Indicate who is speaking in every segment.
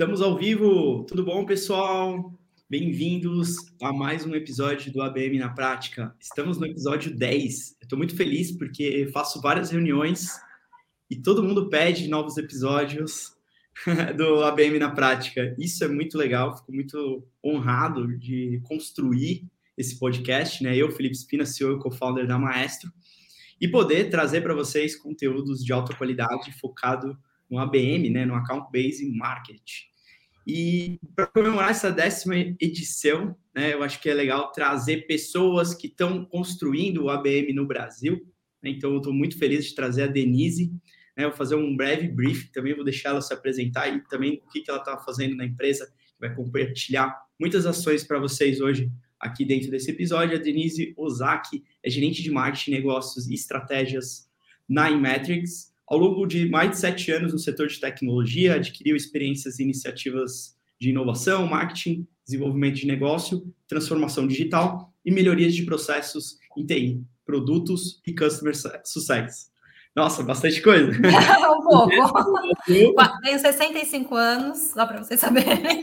Speaker 1: Estamos ao vivo. Tudo bom, pessoal? Bem-vindos a mais um episódio do ABM na Prática. Estamos no episódio 10. Estou muito feliz porque faço várias reuniões e todo mundo pede novos episódios do ABM na Prática. Isso é muito legal, fico muito honrado de construir esse podcast, né? Eu, Felipe Espina, CEO e co-founder da Maestro, e poder trazer para vocês conteúdos de alta qualidade focado no ABM, né, no Account Based Market. E para comemorar essa décima edição, né, eu acho que é legal trazer pessoas que estão construindo o ABM no Brasil. Né, então, eu estou muito feliz de trazer a Denise. Né, vou fazer um breve brief, também vou deixar ela se apresentar e também o que, que ela está fazendo na empresa. Vai compartilhar muitas ações para vocês hoje aqui dentro desse episódio. A Denise Ozaki é gerente de marketing, negócios e estratégias na Imetrics. Ao longo de mais de sete anos no setor de tecnologia, adquiriu experiências e iniciativas de inovação, marketing, desenvolvimento de negócio, transformação digital e melhorias de processos em TI, produtos e customer success. Nossa, bastante coisa.
Speaker 2: um pouco. Tenho 65 anos, só para vocês saberem.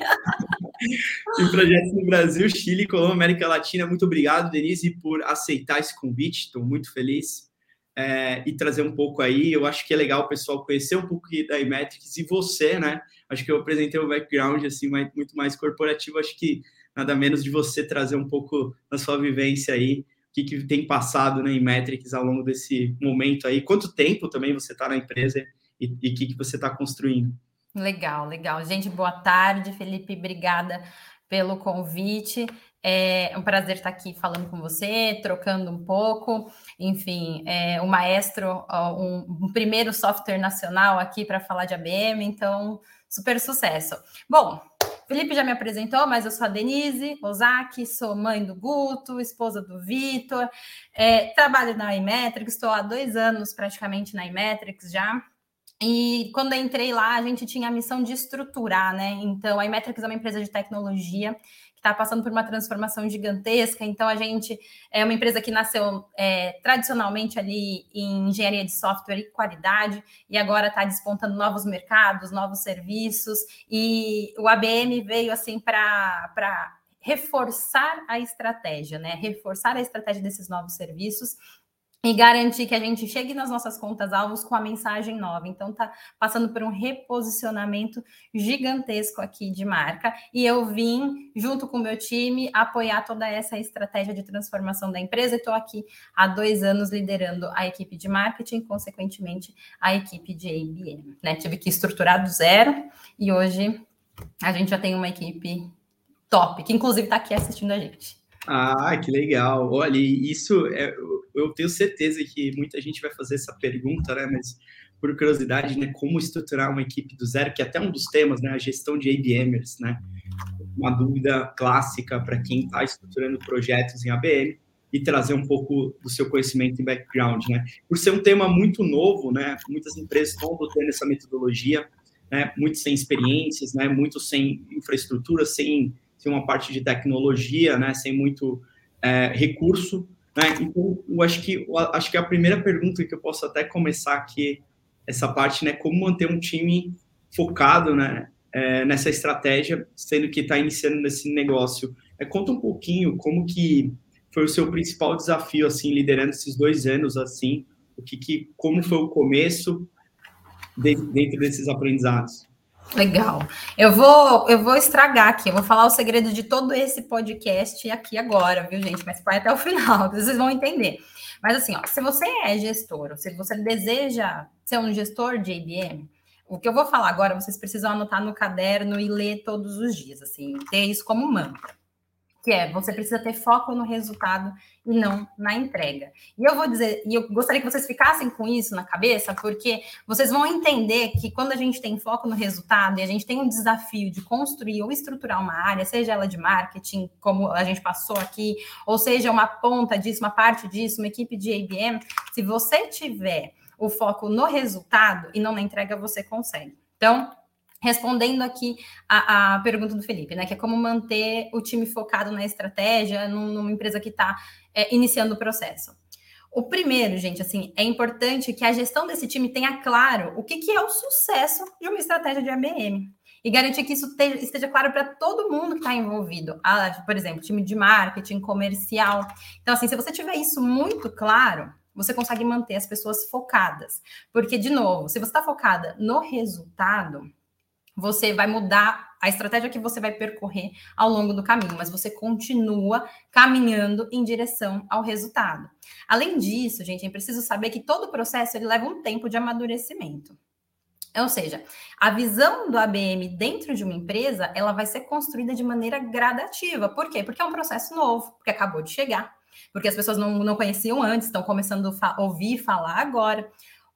Speaker 1: e projetos no Brasil, Chile, Colômbia, América Latina. Muito obrigado, Denise, por aceitar esse convite. Estou muito feliz é, e trazer um pouco aí. Eu acho que é legal o pessoal conhecer um pouco da Imetrics e você, né? Acho que eu apresentei o background assim mais, muito mais corporativo. Acho que nada menos de você trazer um pouco da sua vivência aí, o que, que tem passado né, em Metrics ao longo desse momento aí. Quanto tempo também você está na empresa e o que, que você está construindo?
Speaker 2: Legal, legal. Gente, boa tarde, Felipe. Obrigada pelo convite. É um prazer estar aqui falando com você, trocando um pouco. Enfim, é, o Maestro, um, um primeiro software nacional aqui para falar de ABM, então, super sucesso. Bom, Felipe já me apresentou, mas eu sou a Denise Ozaki, sou mãe do Guto, esposa do Vitor, é, trabalho na Imetrics, estou há dois anos praticamente na Imetrics já. E quando entrei lá, a gente tinha a missão de estruturar, né? Então, a Imetrics é uma empresa de tecnologia está passando por uma transformação gigantesca. Então, a gente é uma empresa que nasceu é, tradicionalmente ali em engenharia de software e qualidade, e agora está despontando novos mercados, novos serviços, e o ABM veio assim para reforçar a estratégia, né? Reforçar a estratégia desses novos serviços e garantir que a gente chegue nas nossas contas alvos com a mensagem nova. Então tá passando por um reposicionamento gigantesco aqui de marca e eu vim junto com o meu time apoiar toda essa estratégia de transformação da empresa. Estou aqui há dois anos liderando a equipe de marketing, consequentemente a equipe de ABM. Né? Tive que estruturar do zero e hoje a gente já tem uma equipe top, que inclusive está aqui assistindo a gente.
Speaker 1: Ah, que legal. Olha, isso é, eu tenho certeza que muita gente vai fazer essa pergunta, né? Mas por curiosidade, né? Como estruturar uma equipe do zero, que é até um dos temas, né? A gestão de ABMers, né? Uma dúvida clássica para quem está estruturando projetos em ABM e trazer um pouco do seu conhecimento e background, né? Por ser um tema muito novo, né? Muitas empresas estão adotando essa metodologia, né? Muito sem experiências, né? Muito sem infraestrutura, sem sem uma parte de tecnologia, né, sem muito é, recurso, né? Então, eu acho que eu acho que a primeira pergunta que eu posso até começar aqui essa parte, né, como manter um time focado, né, é, nessa estratégia, sendo que está iniciando nesse negócio. É, conta um pouquinho como que foi o seu principal desafio, assim, liderando esses dois anos, assim, o que, que como foi o começo dentro desses aprendizados.
Speaker 2: Legal. Eu vou, eu vou estragar aqui, eu vou falar o segredo de todo esse podcast aqui agora, viu, gente? Mas vai até o final, vocês vão entender. Mas assim, ó, se você é gestor, ou se você deseja ser um gestor de IBM, o que eu vou falar agora, vocês precisam anotar no caderno e ler todos os dias, assim, ter isso como mantra que é você precisa ter foco no resultado e não na entrega. E eu vou dizer, e eu gostaria que vocês ficassem com isso na cabeça, porque vocês vão entender que quando a gente tem foco no resultado e a gente tem um desafio de construir ou estruturar uma área, seja ela de marketing, como a gente passou aqui, ou seja uma ponta disso, uma parte disso, uma equipe de ABM, se você tiver o foco no resultado e não na entrega, você consegue. Então, respondendo aqui a, a, pergunta do Felipe, né? Que é como manter o time focado na estratégia numa empresa que está é, iniciando o processo. O primeiro, gente, assim, é importante que a gestão desse time tenha claro o que, que é o sucesso de uma estratégia de ABM. e garantir que isso esteja claro para todo mundo que está envolvido. Ah, por exemplo, time de marketing, comercial. Então, assim, se você tiver isso muito claro, você consegue manter as pessoas focadas. Porque, de novo, se você está focada no resultado, você vai mudar a estratégia que você vai percorrer ao longo do caminho, mas você continua caminhando em direção ao resultado. Além disso, gente, é preciso saber que todo o processo ele leva um tempo de amadurecimento. Ou seja, a visão do ABM dentro de uma empresa, ela vai ser construída de maneira gradativa. Por quê? Porque é um processo novo, porque acabou de chegar, porque as pessoas não, não conheciam antes, estão começando a fa ouvir falar agora.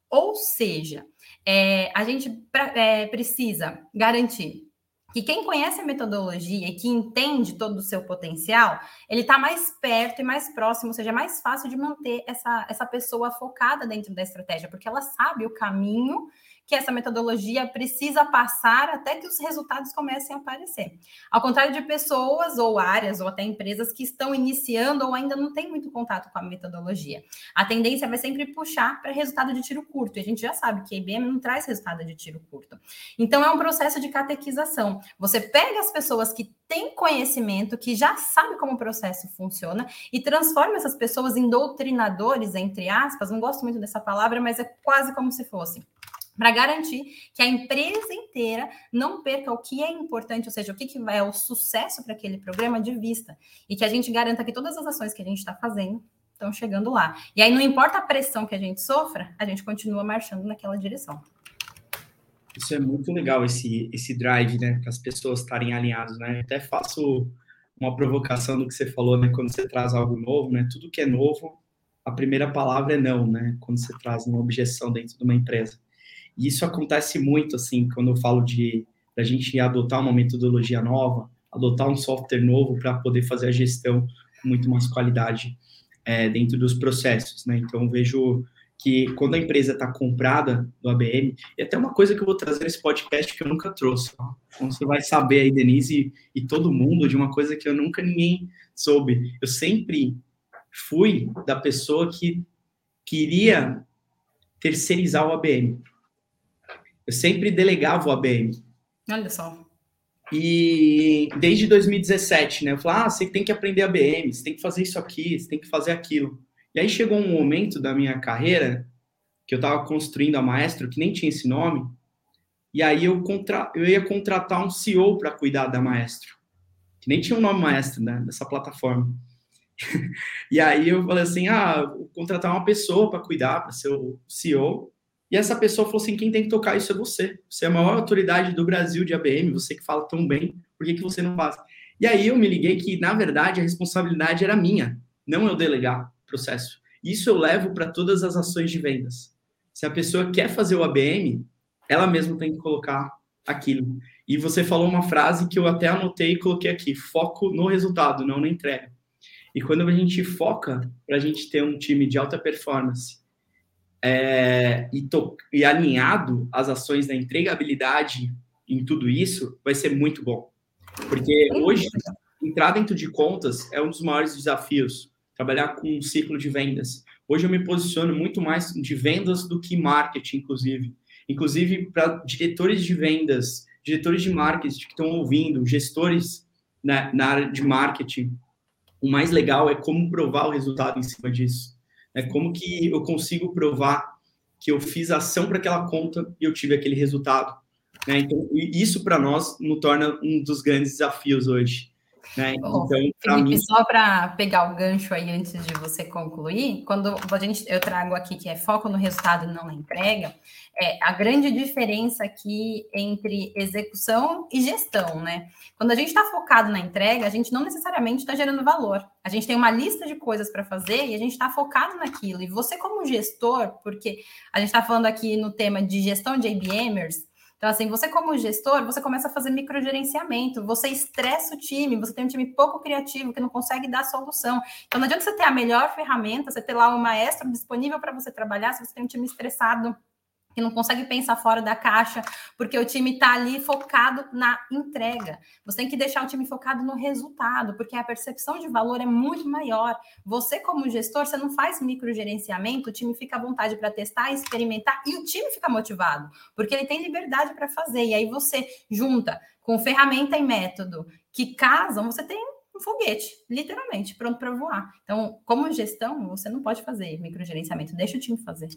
Speaker 2: Ou seja, é, a gente pra, é, precisa garantir que quem conhece a metodologia e que entende todo o seu potencial, ele está mais perto e mais próximo, ou seja, é mais fácil de manter essa, essa pessoa focada dentro da estratégia, porque ela sabe o caminho que essa metodologia precisa passar até que os resultados comecem a aparecer. Ao contrário de pessoas ou áreas ou até empresas que estão iniciando ou ainda não têm muito contato com a metodologia. A tendência vai sempre puxar para resultado de tiro curto. E a gente já sabe que a IBM não traz resultado de tiro curto. Então é um processo de catequização. Você pega as pessoas que têm conhecimento, que já sabem como o processo funciona e transforma essas pessoas em doutrinadores, entre aspas. Não gosto muito dessa palavra, mas é quase como se fosse para garantir que a empresa inteira não perca o que é importante, ou seja, o que, que é o sucesso para aquele programa de vista, e que a gente garanta que todas as ações que a gente está fazendo estão chegando lá. E aí, não importa a pressão que a gente sofra, a gente continua marchando naquela direção.
Speaker 1: Isso é muito legal, esse, esse drive, né, para as pessoas estarem alinhadas, né? Até faço uma provocação do que você falou, né, quando você traz algo novo, né? Tudo que é novo, a primeira palavra é não, né? Quando você traz uma objeção dentro de uma empresa. E isso acontece muito, assim, quando eu falo de a gente adotar uma metodologia nova, adotar um software novo para poder fazer a gestão com muito mais qualidade é, dentro dos processos, né? Então, vejo que quando a empresa está comprada do ABM, e até uma coisa que eu vou trazer nesse podcast que eu nunca trouxe, ó. então você vai saber aí, Denise, e, e todo mundo, de uma coisa que eu nunca ninguém soube. Eu sempre fui da pessoa que queria terceirizar o ABM. Eu sempre delegava o ABM.
Speaker 2: Olha só.
Speaker 1: E desde 2017, né? Eu falei, ah, você tem que aprender ABM, você tem que fazer isso aqui, você tem que fazer aquilo. E aí chegou um momento da minha carreira que eu estava construindo a Maestro, que nem tinha esse nome, e aí eu, contra... eu ia contratar um CEO para cuidar da Maestro, que nem tinha o um nome Maestro, né, dessa plataforma. e aí eu falei assim, ah, vou contratar uma pessoa para cuidar, para ser o CEO, e essa pessoa falou assim: quem tem que tocar isso é você. Você é a maior autoridade do Brasil de ABM, você que fala tão bem, por que, que você não faz? E aí eu me liguei que, na verdade, a responsabilidade era minha, não eu delegar o processo. Isso eu levo para todas as ações de vendas. Se a pessoa quer fazer o ABM, ela mesma tem que colocar aquilo. E você falou uma frase que eu até anotei e coloquei aqui: foco no resultado, não na entrega. E quando a gente foca para a gente ter um time de alta performance é, e, to, e alinhado as ações da entregabilidade em tudo isso, vai ser muito bom. Porque hoje, entrar dentro de contas é um dos maiores desafios. Trabalhar com um ciclo de vendas. Hoje eu me posiciono muito mais de vendas do que marketing, inclusive. Inclusive para diretores de vendas, diretores de marketing que estão ouvindo, gestores na, na área de marketing. O mais legal é como provar o resultado em cima disso. É como que eu consigo provar que eu fiz ação para aquela conta e eu tive aquele resultado. Né? Então, isso para nós nos torna um dos grandes desafios hoje. Né?
Speaker 2: Bom, então, Felipe, mim... só para pegar o gancho aí antes de você concluir, quando a gente, eu trago aqui que é foco no resultado e não na entrega, é a grande diferença aqui entre execução e gestão, né? Quando a gente está focado na entrega, a gente não necessariamente está gerando valor. A gente tem uma lista de coisas para fazer e a gente está focado naquilo. E você, como gestor, porque a gente está falando aqui no tema de gestão de ABMers, então, assim, você como gestor, você começa a fazer microgerenciamento, você estressa o time, você tem um time pouco criativo que não consegue dar solução. Então, não adianta você ter a melhor ferramenta, você ter lá um maestro disponível para você trabalhar, se você tem um time estressado que não consegue pensar fora da caixa, porque o time está ali focado na entrega. Você tem que deixar o time focado no resultado, porque a percepção de valor é muito maior. Você, como gestor, você não faz microgerenciamento, o time fica à vontade para testar, experimentar, e o time fica motivado, porque ele tem liberdade para fazer. E aí você junta com ferramenta e método que casam, você tem um foguete, literalmente, pronto para voar. Então, como gestão, você não pode fazer microgerenciamento, deixa o time fazer.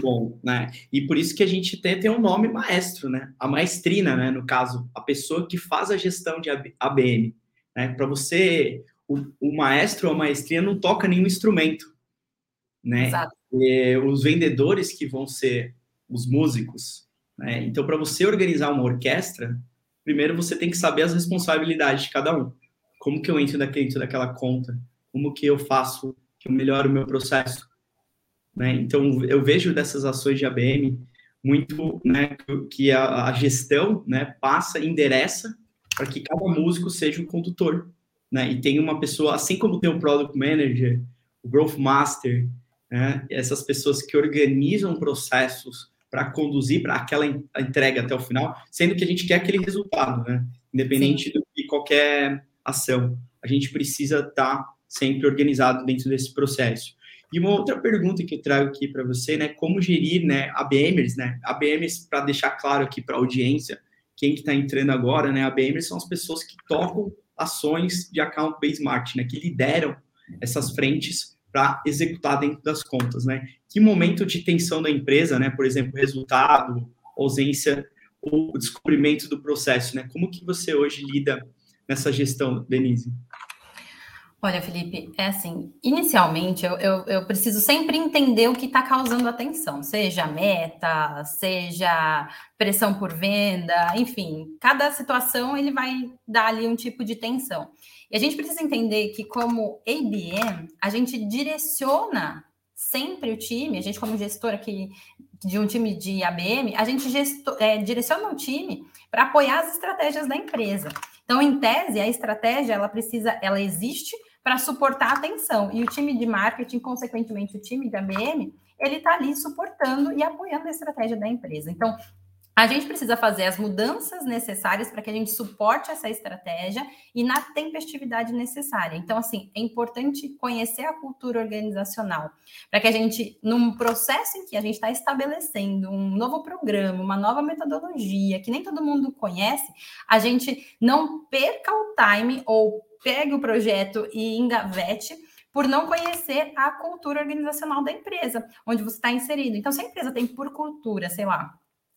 Speaker 1: Bom, né? E por isso que a gente tem, tem um nome maestro, né? A maestrina, né? No caso, a pessoa que faz a gestão de ABM. Né? Para você, o, o, maestro ou a maestrina não toca nenhum instrumento, né? Exato. E, os vendedores que vão ser os músicos. Né? Então, para você organizar uma orquestra, primeiro você tem que saber as responsabilidades de cada um. Como que eu entro dentro daquela conta? Como que eu faço que eu melhoro o meu processo? Né? Então, eu vejo dessas ações de ABM muito né, que a, a gestão né, passa, endereça para que cada músico seja um condutor. Né? E tem uma pessoa, assim como tem o Product Manager, o Growth Master, né, essas pessoas que organizam processos para conduzir para aquela entrega até o final, sendo que a gente quer aquele resultado, né? independente de qualquer ação. A gente precisa estar tá sempre organizado dentro desse processo. E uma outra pergunta que eu trago aqui para você, né, como gerir, né, ABMers, né, ABMers, para deixar claro aqui para a audiência, quem que está entrando agora, né, ABMers são as pessoas que tocam ações de account-based marketing, né, que lideram essas frentes para executar dentro das contas, né. Que momento de tensão da empresa, né, por exemplo, resultado, ausência ou descobrimento do processo, né, como que você hoje lida nessa gestão, Denise?
Speaker 2: Olha, Felipe, é assim, inicialmente eu, eu, eu preciso sempre entender o que está causando atenção, seja meta, seja pressão por venda, enfim, cada situação ele vai dar ali um tipo de tensão. E a gente precisa entender que, como ABM, a gente direciona sempre o time, a gente, como gestor aqui de um time de ABM, a gente gesto, é, direciona o time para apoiar as estratégias da empresa. Então, em tese, a estratégia ela precisa, ela existe para suportar a atenção. E o time de marketing, consequentemente, o time de ABM, ele está ali suportando e apoiando a estratégia da empresa. Então, a gente precisa fazer as mudanças necessárias para que a gente suporte essa estratégia e na tempestividade necessária. Então, assim, é importante conhecer a cultura organizacional para que a gente, num processo em que a gente está estabelecendo um novo programa, uma nova metodologia que nem todo mundo conhece, a gente não perca o time ou pegue o projeto e engavete por não conhecer a cultura organizacional da empresa, onde você está inserido. Então, se a empresa tem por cultura, sei lá,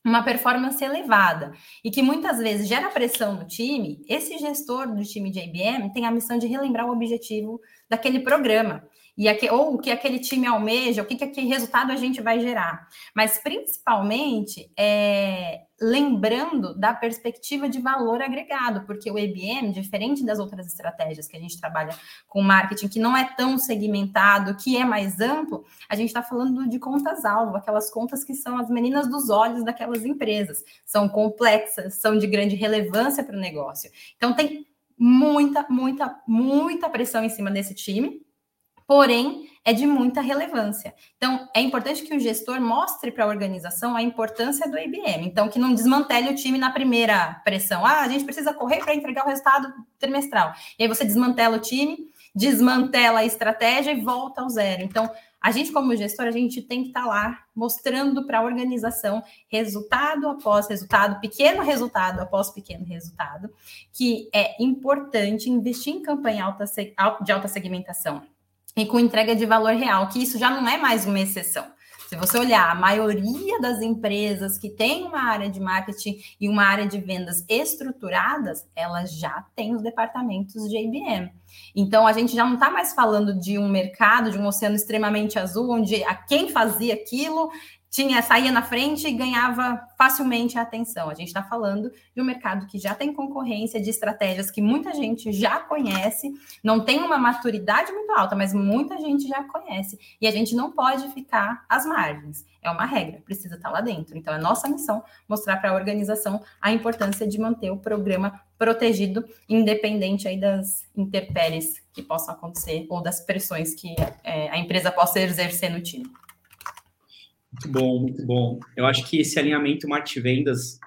Speaker 2: uma performance elevada e que muitas vezes gera pressão no time, esse gestor do time de IBM tem a missão de relembrar o objetivo daquele programa e ou o que aquele time almeja, o que, que aquele resultado a gente vai gerar. Mas principalmente é, lembrando da perspectiva de valor agregado, porque o EBM, diferente das outras estratégias que a gente trabalha com marketing, que não é tão segmentado, que é mais amplo, a gente está falando de contas-alvo, aquelas contas que são as meninas dos olhos daquelas empresas, são complexas, são de grande relevância para o negócio. Então tem muita, muita, muita pressão em cima desse time porém é de muita relevância. Então, é importante que o gestor mostre para a organização a importância do IBM. Então, que não desmantele o time na primeira pressão. Ah, a gente precisa correr para entregar o resultado trimestral. E aí você desmantela o time, desmantela a estratégia e volta ao zero. Então, a gente, como gestor, a gente tem que estar tá lá mostrando para a organização resultado após resultado, pequeno resultado após pequeno resultado, que é importante investir em campanha de alta segmentação e com entrega de valor real, que isso já não é mais uma exceção. Se você olhar, a maioria das empresas que tem uma área de marketing e uma área de vendas estruturadas, elas já têm os departamentos de IBM. Então, a gente já não está mais falando de um mercado, de um oceano extremamente azul, onde a quem fazia aquilo tinha saía na frente e ganhava facilmente a atenção. A gente está falando de um mercado que já tem concorrência de estratégias que muita gente já conhece, não tem uma maturidade muito alta, mas muita gente já conhece. E a gente não pode ficar às margens. É uma regra, precisa estar tá lá dentro. Então, é nossa missão mostrar para a organização a importância de manter o programa protegido, independente aí das intempéries que possam acontecer ou das pressões que é, a empresa possa exercer no time.
Speaker 1: Muito bom, muito bom. Eu acho que esse alinhamento marketing-vendas,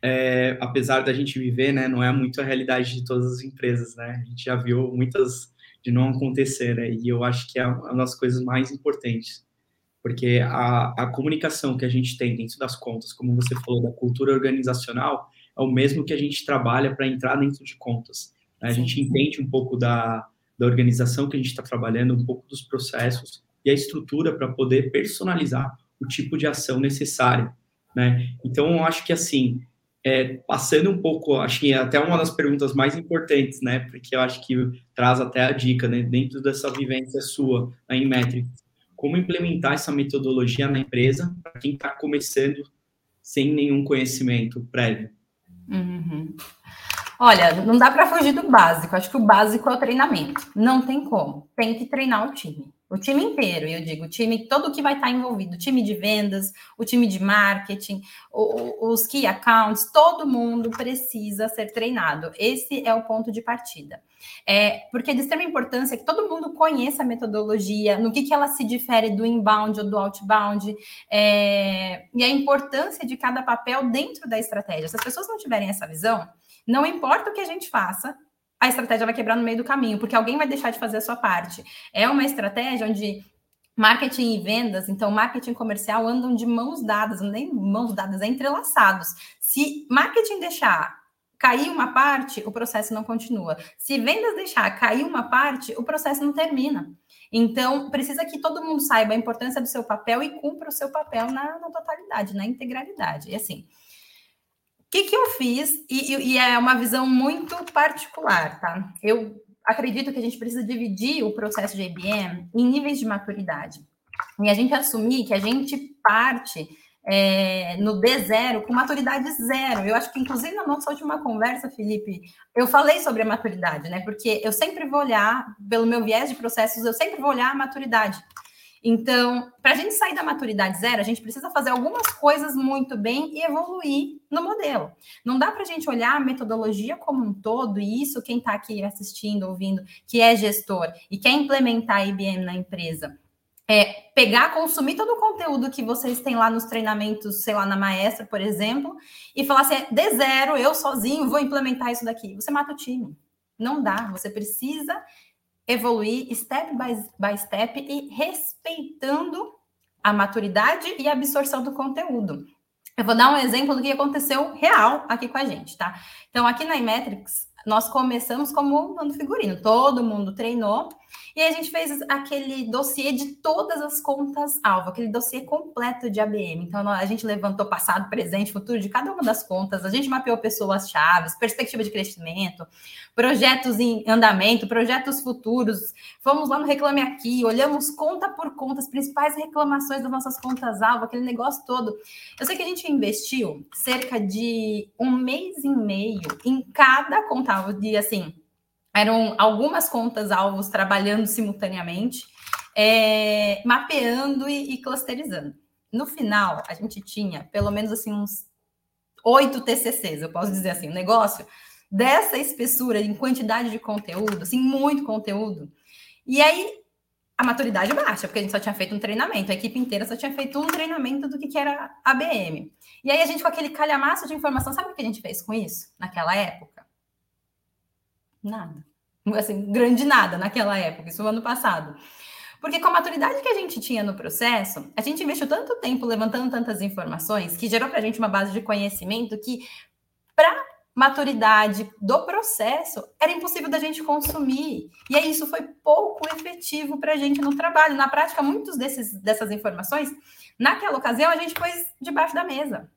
Speaker 1: é, apesar da gente viver, né, não é muito a realidade de todas as empresas, né? A gente já viu muitas de não acontecer, né? E eu acho que é uma das coisas mais importantes, porque a, a comunicação que a gente tem dentro das contas, como você falou, da cultura organizacional, é o mesmo que a gente trabalha para entrar dentro de contas. Né? A gente entende um pouco da, da organização que a gente está trabalhando, um pouco dos processos e a estrutura para poder personalizar o tipo de ação necessária, né? Então, eu acho que assim, é, passando um pouco, acho que é até uma das perguntas mais importantes, né? Porque eu acho que traz até a dica, né? Dentro dessa vivência sua na Inmetrics, como implementar essa metodologia na empresa para quem está começando sem nenhum conhecimento prévio.
Speaker 2: Uhum. Olha, não dá para fugir do básico. Acho que o básico é o treinamento. Não tem como. Tem que treinar o time. O time inteiro, eu digo, o time, todo que vai estar envolvido, o time de vendas, o time de marketing, o, os key accounts, todo mundo precisa ser treinado. Esse é o ponto de partida. É, porque é de extrema importância que todo mundo conheça a metodologia, no que, que ela se difere do inbound ou do outbound, é, e a importância de cada papel dentro da estratégia. Se as pessoas não tiverem essa visão, não importa o que a gente faça, a estratégia vai quebrar no meio do caminho, porque alguém vai deixar de fazer a sua parte. É uma estratégia onde marketing e vendas, então marketing comercial andam de mãos dadas, nem mãos dadas, é entrelaçados. Se marketing deixar cair uma parte, o processo não continua. Se vendas deixar cair uma parte, o processo não termina. Então, precisa que todo mundo saiba a importância do seu papel e cumpra o seu papel na, na totalidade, na integralidade. E assim, que, que eu fiz? E, e, é uma visão muito particular, tá? Eu acredito que a gente precisa dividir o processo de IBM em níveis de maturidade. E a gente assumir que a gente parte é, no D0 com maturidade zero. Eu acho que, inclusive, na nossa última conversa, Felipe, eu falei sobre a maturidade, né? Porque eu sempre vou olhar, pelo meu viés de processos, eu sempre vou olhar a maturidade. Então, para a gente sair da maturidade zero, a gente precisa fazer algumas coisas muito bem e evoluir no modelo. Não dá para a gente olhar a metodologia como um todo, e isso quem está aqui assistindo, ouvindo, que é gestor e quer implementar a IBM na empresa, é pegar, consumir todo o conteúdo que vocês têm lá nos treinamentos, sei lá, na Maestra, por exemplo, e falar assim, de zero, eu sozinho vou implementar isso daqui. Você mata o time. Não dá. Você precisa evoluir step by, by step e respeitando a maturidade e a absorção do conteúdo. Eu vou dar um exemplo do que aconteceu real aqui com a gente, tá? Então, aqui na Imetrics, nós começamos como dando figurino, todo mundo treinou e a gente fez aquele dossiê de todas as contas alvo, aquele dossiê completo de ABM. Então, a gente levantou passado, presente, futuro de cada uma das contas, a gente mapeou pessoas chaves, perspectiva de crescimento, projetos em andamento, projetos futuros. Fomos lá no Reclame Aqui, olhamos conta por conta, as principais reclamações das nossas contas alvo, aquele negócio todo. Eu sei que a gente investiu cerca de um mês e meio em cada conta alvo, de assim eram algumas contas alvos trabalhando simultaneamente, é, mapeando e, e, clusterizando. No final, a gente tinha pelo menos assim uns oito TCCs, eu posso dizer assim, um negócio dessa espessura em quantidade de conteúdo, assim, muito conteúdo. E aí a maturidade baixa, porque a gente só tinha feito um treinamento, a equipe inteira só tinha feito um treinamento do que, que era ABM. E aí a gente, com aquele calhamaço de informação, sabe o que a gente fez com isso naquela época? Nada. Assim, grande nada naquela época, isso no ano passado. Porque com a maturidade que a gente tinha no processo, a gente investiu tanto tempo levantando tantas informações que gerou para a gente uma base de conhecimento que, para maturidade do processo, era impossível da gente consumir. E aí isso foi pouco efetivo para a gente no trabalho. Na prática, desses, dessas informações, naquela ocasião, a gente pôs debaixo da mesa.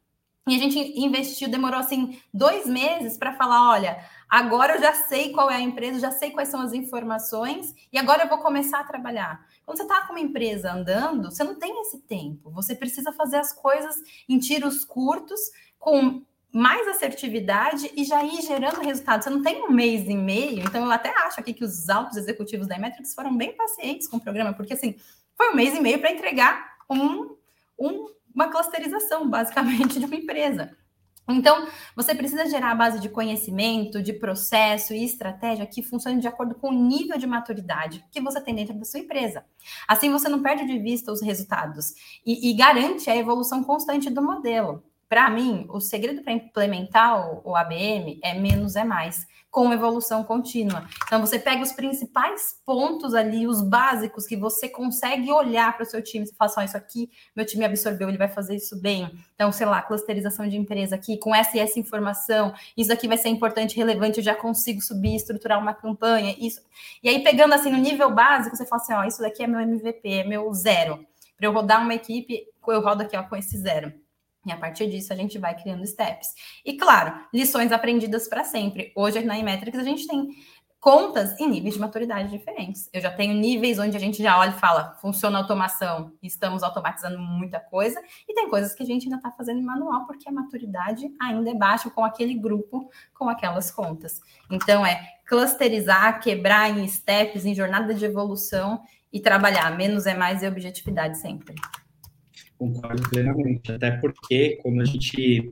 Speaker 2: E a gente investiu, demorou assim dois meses para falar: olha, agora eu já sei qual é a empresa, já sei quais são as informações, e agora eu vou começar a trabalhar. Quando você está com uma empresa andando, você não tem esse tempo. Você precisa fazer as coisas em tiros curtos, com mais assertividade e já ir gerando resultados. Você não tem um mês e meio, então eu até acho aqui que os altos executivos da Metrics foram bem pacientes com o programa, porque assim, foi um mês e meio para entregar um, um uma clusterização, basicamente, de uma empresa. Então, você precisa gerar a base de conhecimento, de processo e estratégia que funcione de acordo com o nível de maturidade que você tem dentro da sua empresa. Assim, você não perde de vista os resultados e, e garante a evolução constante do modelo. Para mim, o segredo para implementar o, o ABM é menos é mais com evolução contínua. Então, você pega os principais pontos ali, os básicos que você consegue olhar para o seu time e fala assim: isso aqui, meu time absorveu, ele vai fazer isso bem. Então, sei lá, clusterização de empresa aqui, com essa e essa informação, isso aqui vai ser importante, relevante, eu já consigo subir, estruturar uma campanha, isso. E aí, pegando assim no nível básico, você fala assim: ó, isso daqui é meu MVP, é meu zero. Para eu rodar uma equipe, eu rodo aqui ó, com esse zero. E a partir disso a gente vai criando steps. E claro, lições aprendidas para sempre. Hoje na Imetrics a gente tem contas em níveis de maturidade diferentes. Eu já tenho níveis onde a gente já olha e fala, funciona a automação, estamos automatizando muita coisa, e tem coisas que a gente ainda está fazendo em manual, porque a maturidade ainda é baixa com aquele grupo, com aquelas contas. Então é clusterizar, quebrar em steps, em jornada de evolução e trabalhar menos é mais e objetividade sempre.
Speaker 1: Concordo plenamente, até porque quando a gente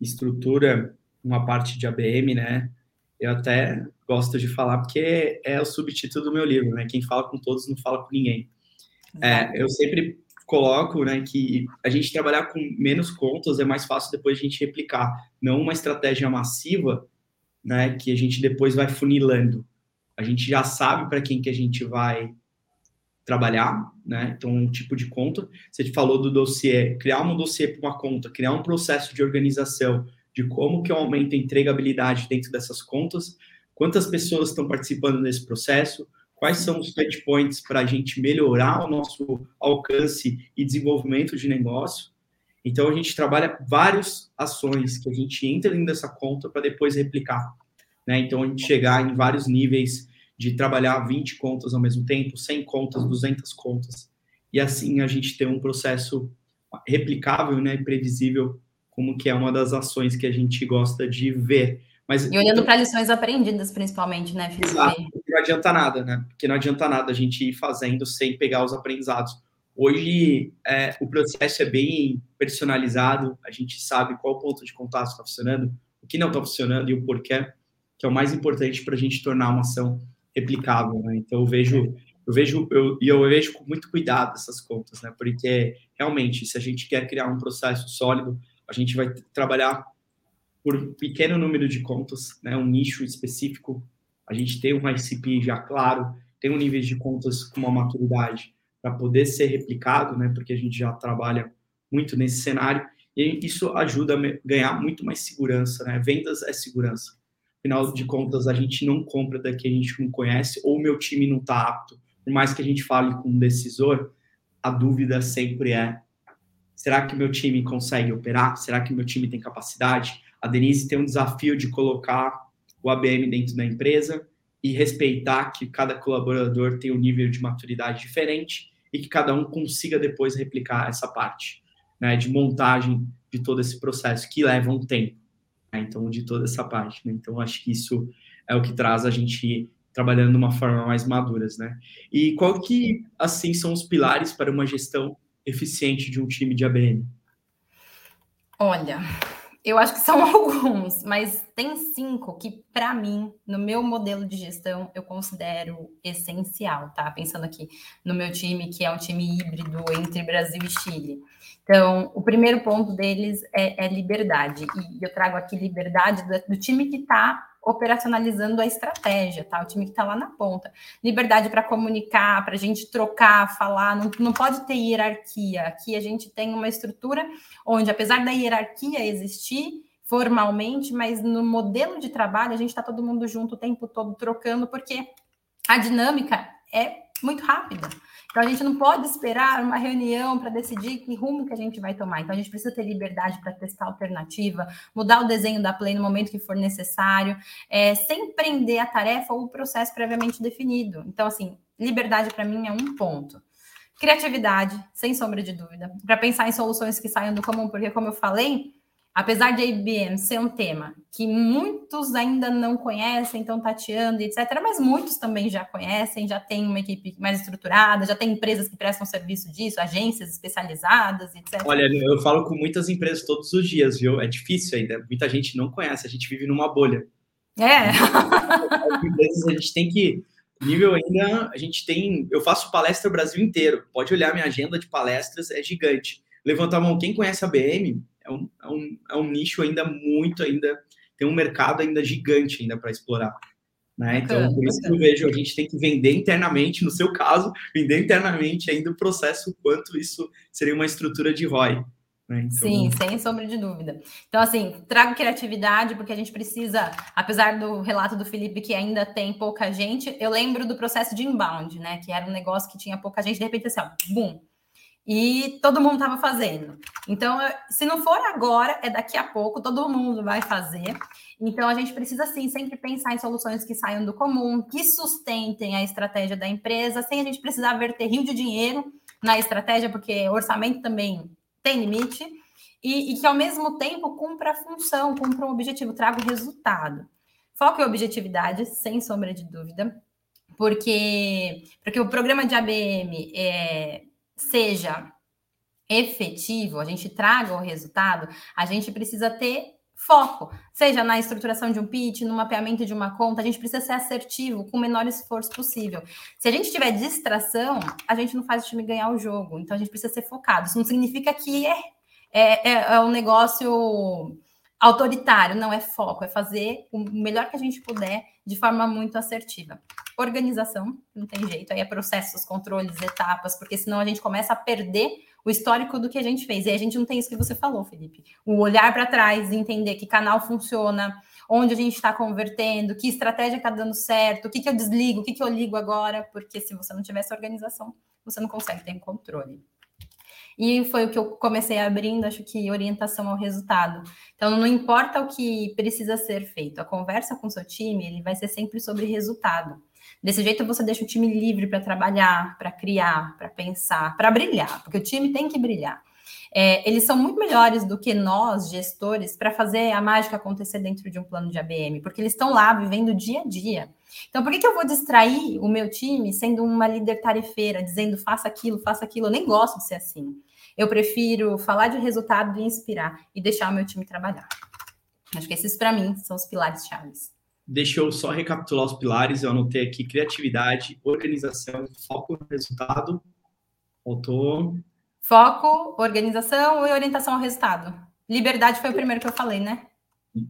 Speaker 1: estrutura uma parte de ABM, né, eu até gosto de falar porque é o subtítulo do meu livro, né, quem fala com todos não fala com ninguém. É, eu sempre coloco, né, que a gente trabalhar com menos contas é mais fácil depois a gente replicar, não uma estratégia massiva, né, que a gente depois vai funilando. A gente já sabe para quem que a gente vai trabalhar, né? Então, um tipo de conta. Você falou do dossiê, criar um dossiê para uma conta, criar um processo de organização de como que eu aumento a entregabilidade dentro dessas contas, quantas pessoas estão participando desse processo, quais são os touch points para a gente melhorar o nosso alcance e desenvolvimento de negócio. Então, a gente trabalha várias ações que a gente entra dentro dessa conta para depois replicar. Né? Então, a gente chegar em vários níveis de trabalhar 20 contas ao mesmo tempo, 100 contas, 200 contas, e assim a gente ter um processo replicável né, e previsível, como que é uma das ações que a gente gosta de ver.
Speaker 2: Mas, e olhando então, para lições aprendidas, principalmente, né, Felipe?
Speaker 1: Exato, não adianta nada, né? Porque não adianta nada a gente ir fazendo sem pegar os aprendizados. Hoje, é, o processo é bem personalizado, a gente sabe qual ponto de contato está funcionando, o que não está funcionando e o porquê, que é o mais importante para a gente tornar uma ação replicável, né? Então eu vejo, eu vejo, eu, e eu vejo com muito cuidado essas contas, né? Porque realmente, se a gente quer criar um processo sólido, a gente vai trabalhar por um pequeno número de contas, né? Um nicho específico. A gente tem um ICP já claro, tem um nível de contas com uma maturidade para poder ser replicado, né? Porque a gente já trabalha muito nesse cenário e isso ajuda a ganhar muito mais segurança, né? Vendas é segurança final de contas, a gente não compra daqui a gente não conhece, ou meu time não está apto. Por mais que a gente fale com um decisor, a dúvida sempre é: será que meu time consegue operar? Será que meu time tem capacidade? A Denise tem um desafio de colocar o ABM dentro da empresa e respeitar que cada colaborador tem um nível de maturidade diferente e que cada um consiga depois replicar essa parte né, de montagem de todo esse processo que leva um tempo. Né? Então, de toda essa parte. Né? Então, acho que isso é o que traz a gente trabalhando de uma forma mais maduras, né? E qual que, assim, são os pilares para uma gestão eficiente de um time de ABM?
Speaker 2: Olha, eu acho que são alguns, mas tem cinco que, para mim, no meu modelo de gestão, eu considero essencial, tá? Pensando aqui no meu time, que é um time híbrido entre Brasil e Chile. Então, o primeiro ponto deles é, é liberdade. E eu trago aqui liberdade do, do time que está operacionalizando a estratégia, tá? O time que está lá na ponta. Liberdade para comunicar, para a gente trocar, falar, não, não pode ter hierarquia. Aqui a gente tem uma estrutura onde, apesar da hierarquia existir formalmente, mas no modelo de trabalho a gente está todo mundo junto o tempo todo trocando, porque a dinâmica é muito rápida. Então a gente não pode esperar uma reunião para decidir que rumo que a gente vai tomar. Então a gente precisa ter liberdade para testar alternativa, mudar o desenho da play no momento que for necessário, é, sem prender a tarefa ou o processo previamente definido. Então, assim, liberdade para mim é um ponto. Criatividade, sem sombra de dúvida, para pensar em soluções que saiam do comum, porque, como eu falei, apesar de IBM ser um tema que muitos ainda não conhecem, estão tateando, etc., mas muitos também já conhecem, já tem uma equipe mais estruturada, já tem empresas que prestam serviço disso, agências especializadas, etc.
Speaker 1: Olha, eu falo com muitas empresas todos os dias, viu? É difícil ainda, muita gente não conhece, a gente vive numa bolha.
Speaker 2: É.
Speaker 1: a gente tem que nível ainda, a gente tem. Eu faço palestra o Brasil inteiro. Pode olhar minha agenda de palestras, é gigante. Levanta a mão, quem conhece a BM, é um, é um, é um nicho ainda muito, ainda tem um mercado ainda gigante ainda para explorar. Né? Então, por isso que eu vejo, a gente tem que vender internamente, no seu caso, vender internamente ainda o processo, quanto isso seria uma estrutura de ROI.
Speaker 2: Né? Então... Sim, sem sombra de dúvida. Então, assim, trago criatividade, porque a gente precisa, apesar do relato do Felipe que ainda tem pouca gente, eu lembro do processo de inbound, né? Que era um negócio que tinha pouca gente, de repente, assim, ó, boom. E todo mundo estava fazendo. Então, se não for agora, é daqui a pouco, todo mundo vai fazer. Então, a gente precisa, sim, sempre pensar em soluções que saiam do comum, que sustentem a estratégia da empresa, sem a gente precisar verter rio de dinheiro na estratégia, porque orçamento também tem limite, e, e que ao mesmo tempo cumpra a função, cumpra o objetivo, traga o resultado. Foco e objetividade, sem sombra de dúvida, porque, porque o programa de ABM é, seja efetivo, a gente traga o resultado, a gente precisa ter foco, seja na estruturação de um pitch, no mapeamento de uma conta, a gente precisa ser assertivo com o menor esforço possível. Se a gente tiver distração, a gente não faz o time ganhar o jogo, então a gente precisa ser focado. Isso não significa que é, é, é, um negócio autoritário, não é foco, é fazer o melhor que a gente puder de forma muito assertiva. Organização, não tem jeito, aí é processos, controles, etapas, porque senão a gente começa a perder o histórico do que a gente fez. E a gente não tem isso que você falou, Felipe. O olhar para trás, entender que canal funciona, onde a gente está convertendo, que estratégia está dando certo, o que, que eu desligo, o que, que eu ligo agora, porque se você não tiver essa organização, você não consegue ter controle. E foi o que eu comecei abrindo, acho que orientação ao resultado. Então, não importa o que precisa ser feito, a conversa com o seu time, ele vai ser sempre sobre resultado. Desse jeito você deixa o time livre para trabalhar, para criar, para pensar, para brilhar, porque o time tem que brilhar. É, eles são muito melhores do que nós, gestores, para fazer a mágica acontecer dentro de um plano de ABM, porque eles estão lá vivendo dia a dia. Então, por que, que eu vou distrair o meu time sendo uma líder tarefeira, dizendo faça aquilo, faça aquilo? Eu nem gosto de ser assim. Eu prefiro falar de resultado e inspirar e deixar o meu time trabalhar. Acho que esses, para mim, são os pilares chaves.
Speaker 1: Deixa eu só recapitular os pilares. Eu anotei aqui criatividade, organização, foco no resultado. Faltou.
Speaker 2: Foco, organização e orientação ao resultado. Liberdade foi o primeiro que eu falei, né?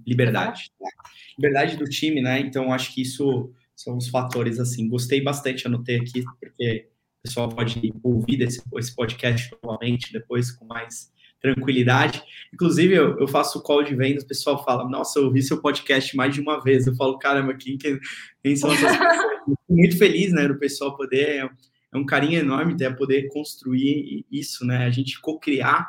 Speaker 1: Liberdade. Liberdade do time, né? Então, acho que isso são os fatores, assim. Gostei bastante, anotei aqui, porque o pessoal pode ouvir esse, esse podcast novamente depois com mais tranquilidade. Inclusive, eu, eu faço call de vendas, o pessoal fala, nossa, eu ouvi seu podcast mais de uma vez. Eu falo, caramba, quem, quem são essas pessoas? Muito feliz, né, do pessoal poder, é um carinho enorme até poder construir isso, né, a gente co-criar,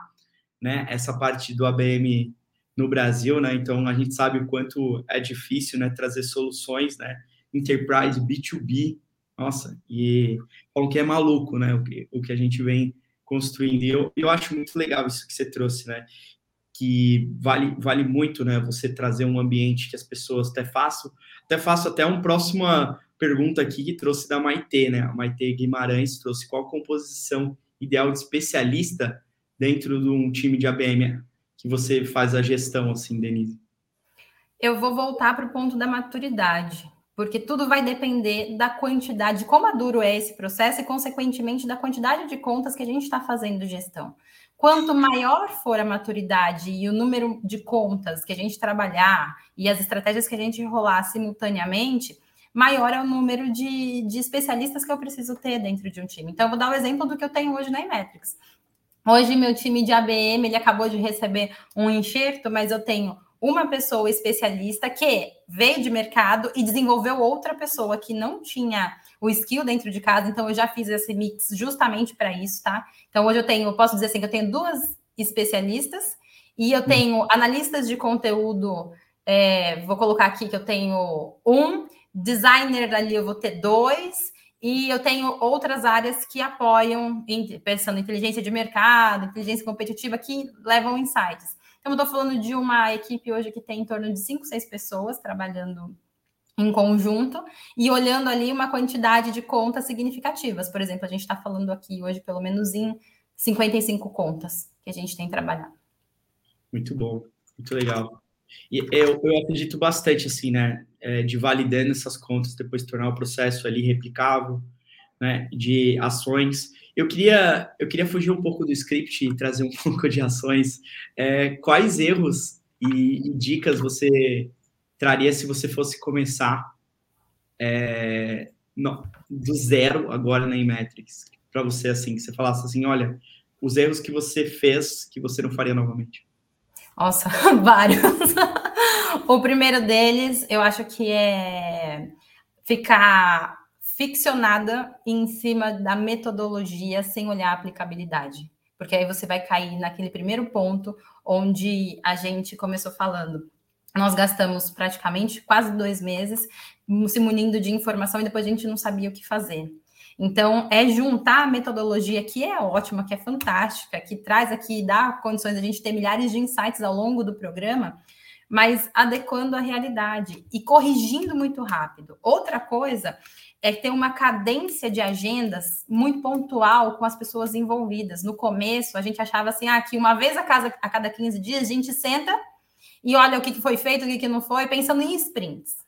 Speaker 1: né, essa parte do ABM no Brasil, né, então a gente sabe o quanto é difícil, né, trazer soluções, né, enterprise, B2B, nossa, e falam que é maluco, né, o que, o que a gente vem construindo. E eu, eu acho muito legal isso que você trouxe, né? Que vale, vale muito, né? Você trazer um ambiente que as pessoas até façam. Até faço até uma próxima pergunta aqui que trouxe da Maitê, né? A Maitê Guimarães trouxe qual composição ideal de especialista dentro de um time de ABM que você faz a gestão, assim, Denise?
Speaker 2: Eu vou voltar para o ponto da maturidade porque tudo vai depender da quantidade, de como maduro é esse processo e, consequentemente, da quantidade de contas que a gente está fazendo gestão. Quanto maior for a maturidade e o número de contas que a gente trabalhar e as estratégias que a gente rolar simultaneamente, maior é o número de, de especialistas que eu preciso ter dentro de um time. Então, eu vou dar o um exemplo do que eu tenho hoje na Imetrics. Hoje, meu time de ABM, ele acabou de receber um enxerto, mas eu tenho uma pessoa especialista que veio de mercado e desenvolveu outra pessoa que não tinha o skill dentro de casa, então eu já fiz esse mix justamente para isso, tá? Então hoje eu tenho, posso dizer assim, que eu tenho duas especialistas e eu tenho analistas de conteúdo, é, vou colocar aqui que eu tenho um, designer ali eu vou ter dois, e eu tenho outras áreas que apoiam, pensando em inteligência de mercado, inteligência competitiva, que levam insights. Então, eu estou falando de uma equipe hoje que tem em torno de 5, 6 pessoas trabalhando em conjunto e olhando ali uma quantidade de contas significativas. Por exemplo, a gente está falando aqui hoje, pelo menos em 55 contas que a gente tem trabalhado.
Speaker 1: Muito bom, muito legal. E eu, eu acredito bastante, assim, né, é, de validando essas contas, depois tornar o processo ali replicável, né, de ações. Eu queria, eu queria fugir um pouco do script e trazer um pouco de ações. É, quais erros e, e, dicas você traria se você fosse começar é, do zero agora na Imetrics? Para você, assim, que você falasse assim, olha, os erros que você fez que você não faria novamente.
Speaker 2: Nossa, vários. o primeiro deles, eu acho que é ficar ficcionada em cima da metodologia sem olhar a aplicabilidade. Porque aí você vai cair naquele primeiro ponto onde a gente começou falando. Nós gastamos praticamente quase dois meses se munindo de informação e depois a gente não sabia o que fazer. Então, é juntar a metodologia que é ótima, que é fantástica, que traz aqui, dá condições a gente ter milhares de insights ao longo do programa, mas adequando a realidade e corrigindo muito rápido. Outra coisa é ter uma cadência de agendas muito pontual com as pessoas envolvidas. No começo, a gente achava assim, ah, que uma vez a, casa, a cada 15 dias a gente senta e olha o que foi feito, o que não foi, pensando em sprints.